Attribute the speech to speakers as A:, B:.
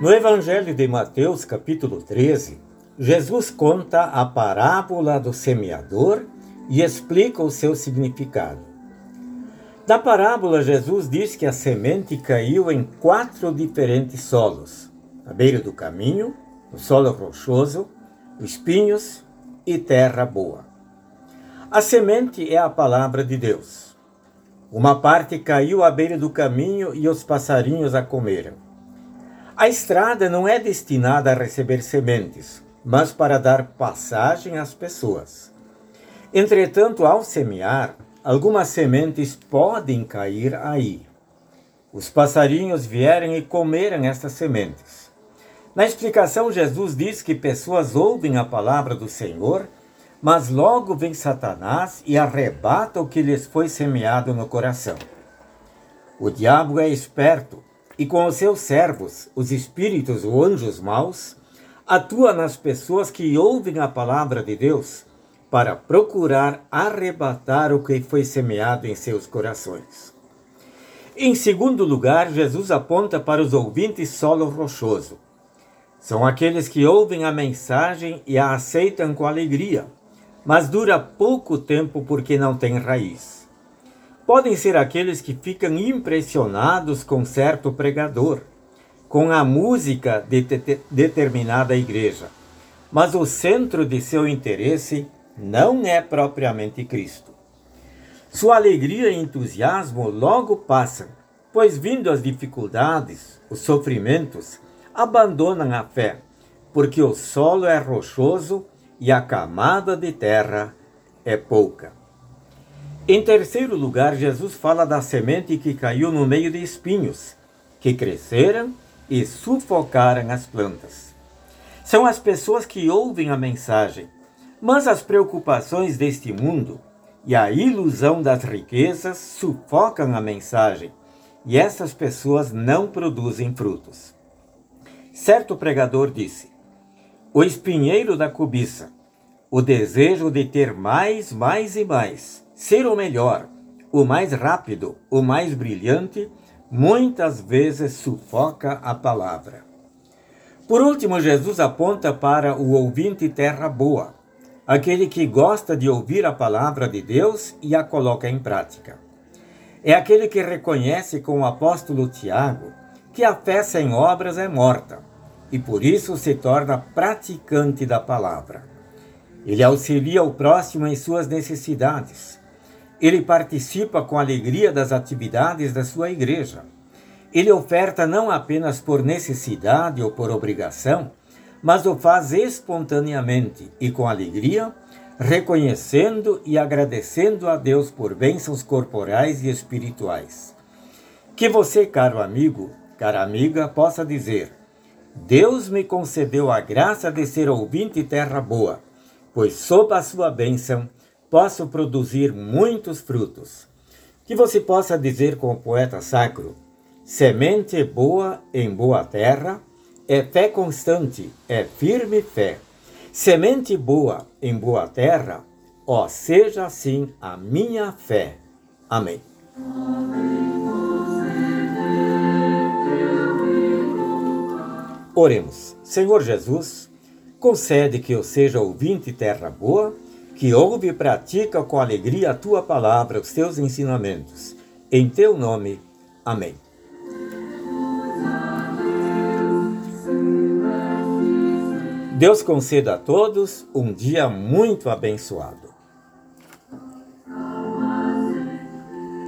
A: No Evangelho de Mateus, capítulo 13, Jesus conta a parábola do semeador e explica o seu significado. Na parábola, Jesus diz que a semente caiu em quatro diferentes solos: à beira do caminho, o solo rochoso, espinhos e terra boa. A semente é a palavra de Deus. Uma parte caiu à beira do caminho e os passarinhos a comeram. A estrada não é destinada a receber sementes, mas para dar passagem às pessoas. Entretanto, ao semear, algumas sementes podem cair aí. Os passarinhos vierem e comerem estas sementes. Na explicação, Jesus diz que pessoas ouvem a palavra do Senhor, mas logo vem Satanás e arrebata o que lhes foi semeado no coração. O diabo é esperto e com os seus servos, os espíritos ou anjos maus, atua nas pessoas que ouvem a palavra de Deus para procurar arrebatar o que foi semeado em seus corações. Em segundo lugar, Jesus aponta para os ouvintes solo rochoso. São aqueles que ouvem a mensagem e a aceitam com alegria, mas dura pouco tempo porque não tem raiz podem ser aqueles que ficam impressionados com certo pregador, com a música de determinada igreja, mas o centro de seu interesse não é propriamente Cristo. Sua alegria e entusiasmo logo passam, pois, vindo as dificuldades, os sofrimentos, abandonam a fé, porque o solo é rochoso e a camada de terra é pouca. Em terceiro lugar, Jesus fala da semente que caiu no meio de espinhos, que cresceram e sufocaram as plantas. São as pessoas que ouvem a mensagem, mas as preocupações deste mundo e a ilusão das riquezas sufocam a mensagem, e essas pessoas não produzem frutos. Certo pregador disse: O espinheiro da cobiça, o desejo de ter mais, mais e mais, Ser o melhor, o mais rápido, o mais brilhante, muitas vezes sufoca a palavra. Por último, Jesus aponta para o ouvinte terra boa, aquele que gosta de ouvir a palavra de Deus e a coloca em prática. É aquele que reconhece com o apóstolo Tiago que a fé sem obras é morta e por isso se torna praticante da palavra. Ele auxilia o próximo em suas necessidades ele participa com alegria das atividades da sua igreja. Ele oferta não apenas por necessidade ou por obrigação, mas o faz espontaneamente e com alegria, reconhecendo e agradecendo a Deus por bênçãos corporais e espirituais. Que você, caro amigo, cara amiga, possa dizer: Deus me concedeu a graça de ser ouvinte terra boa, pois sob a sua bênção posso produzir muitos frutos. Que você possa dizer com o poeta sacro: semente boa em boa terra, é fé constante, é firme fé. Semente boa em boa terra, ó, seja assim a minha fé. Amém. Oremos. Senhor Jesus, concede que eu seja ouvinte terra boa que ouve e pratica com alegria a tua palavra, os teus ensinamentos. Em teu nome. Amém. Deus conceda a todos um dia muito abençoado.